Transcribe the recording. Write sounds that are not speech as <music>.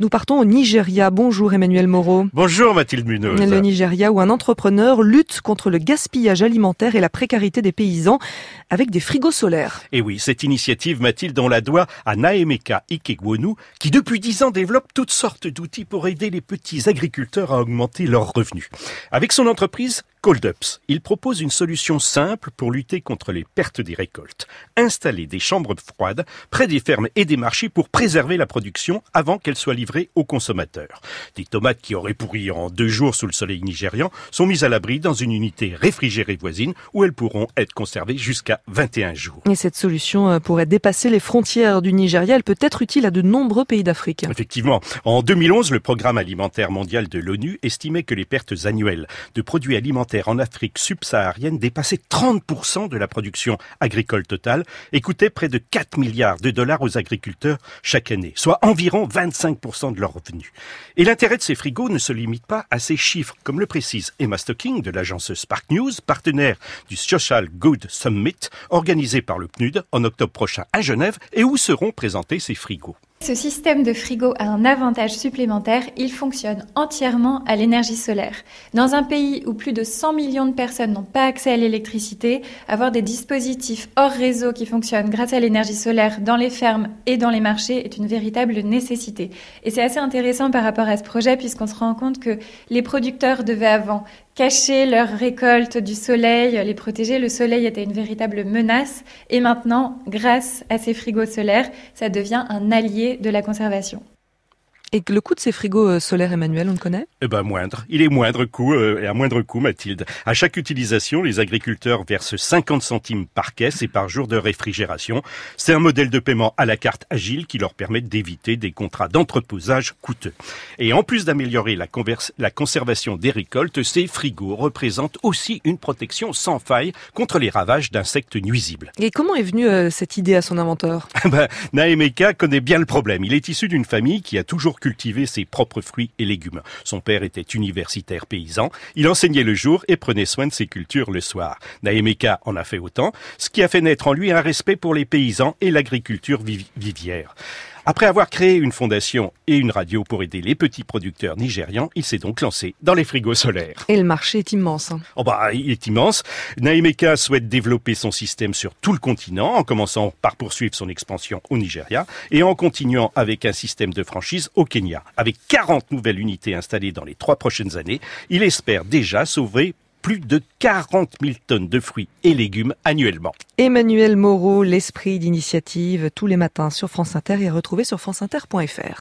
Nous partons au Nigeria. Bonjour Emmanuel Moreau. Bonjour Mathilde Munoz. Le Nigeria où un entrepreneur lutte contre le gaspillage alimentaire et la précarité des paysans avec des frigos solaires. Et oui, cette initiative, Mathilde, on la doit à Naemeka Ikegwonu, qui depuis dix ans développe toutes sortes d'outils pour aider les petits agriculteurs à augmenter leurs revenus. Avec son entreprise Cold Ups, il propose une solution simple pour lutter contre les pertes des récoltes. Installer des chambres froides près des fermes et des marchés pour préserver la production avant qu'elle soit livrée aux consommateurs. Des tomates qui auraient pourri en deux jours sous le soleil nigérian sont mises à l'abri dans une unité réfrigérée voisine où elles pourront être conservées jusqu'à 21 jours. Et cette solution euh, pourrait dépasser les frontières du Nigeria. Elle peut être utile à de nombreux pays d'Afrique. Effectivement. En 2011, le Programme alimentaire mondial de l'ONU estimait que les pertes annuelles de produits alimentaires en Afrique subsaharienne dépassait 30% de la production agricole totale et coûtait près de 4 milliards de dollars aux agriculteurs chaque année, soit environ 25% de leurs revenus. Et l'intérêt de ces frigos ne se limite pas à ces chiffres, comme le précise Emma Stocking de l'agence Spark News, partenaire du Social Good Summit organisé par le PNUD en octobre prochain à Genève et où seront présentés ces frigos. Ce système de frigo a un avantage supplémentaire, il fonctionne entièrement à l'énergie solaire. Dans un pays où plus de 100 millions de personnes n'ont pas accès à l'électricité, avoir des dispositifs hors réseau qui fonctionnent grâce à l'énergie solaire dans les fermes et dans les marchés est une véritable nécessité. Et c'est assez intéressant par rapport à ce projet puisqu'on se rend compte que les producteurs devaient avant cacher leurs récoltes du soleil, les protéger. Le soleil était une véritable menace. Et maintenant, grâce à ces frigos solaires, ça devient un allié de la conservation. Et le coût de ces frigos euh, solaires, Emmanuel, on le connaît? Eh ben moindre. Il est moindre coût euh, et à moindre coût, Mathilde. À chaque utilisation, les agriculteurs versent 50 centimes par caisse et par jour de réfrigération. C'est un modèle de paiement à la carte agile qui leur permet d'éviter des contrats d'entreposage coûteux. Et en plus d'améliorer la, la conservation des récoltes, ces frigos représentent aussi une protection sans faille contre les ravages d'insectes nuisibles. Et comment est venue euh, cette idée à son inventeur? <laughs> Ben, Naemeka connaît bien le problème. Il est issu d'une famille qui a toujours cultiver ses propres fruits et légumes. Son père était universitaire paysan, il enseignait le jour et prenait soin de ses cultures le soir. Naemeka en a fait autant, ce qui a fait naître en lui un respect pour les paysans et l'agriculture vivière. Après avoir créé une fondation et une radio pour aider les petits producteurs nigérians, il s'est donc lancé dans les frigos solaires. Et le marché est immense. Hein. Oh bah, il est immense. Naemeka souhaite développer son système sur tout le continent, en commençant par poursuivre son expansion au Nigeria et en continuant avec un système de franchise au Kenya. Avec 40 nouvelles unités installées dans les trois prochaines années, il espère déjà sauver plus de 40 000 tonnes de fruits et légumes annuellement. Emmanuel Moreau, l'esprit d'initiative, tous les matins sur France Inter et retrouvé sur franceinter.fr.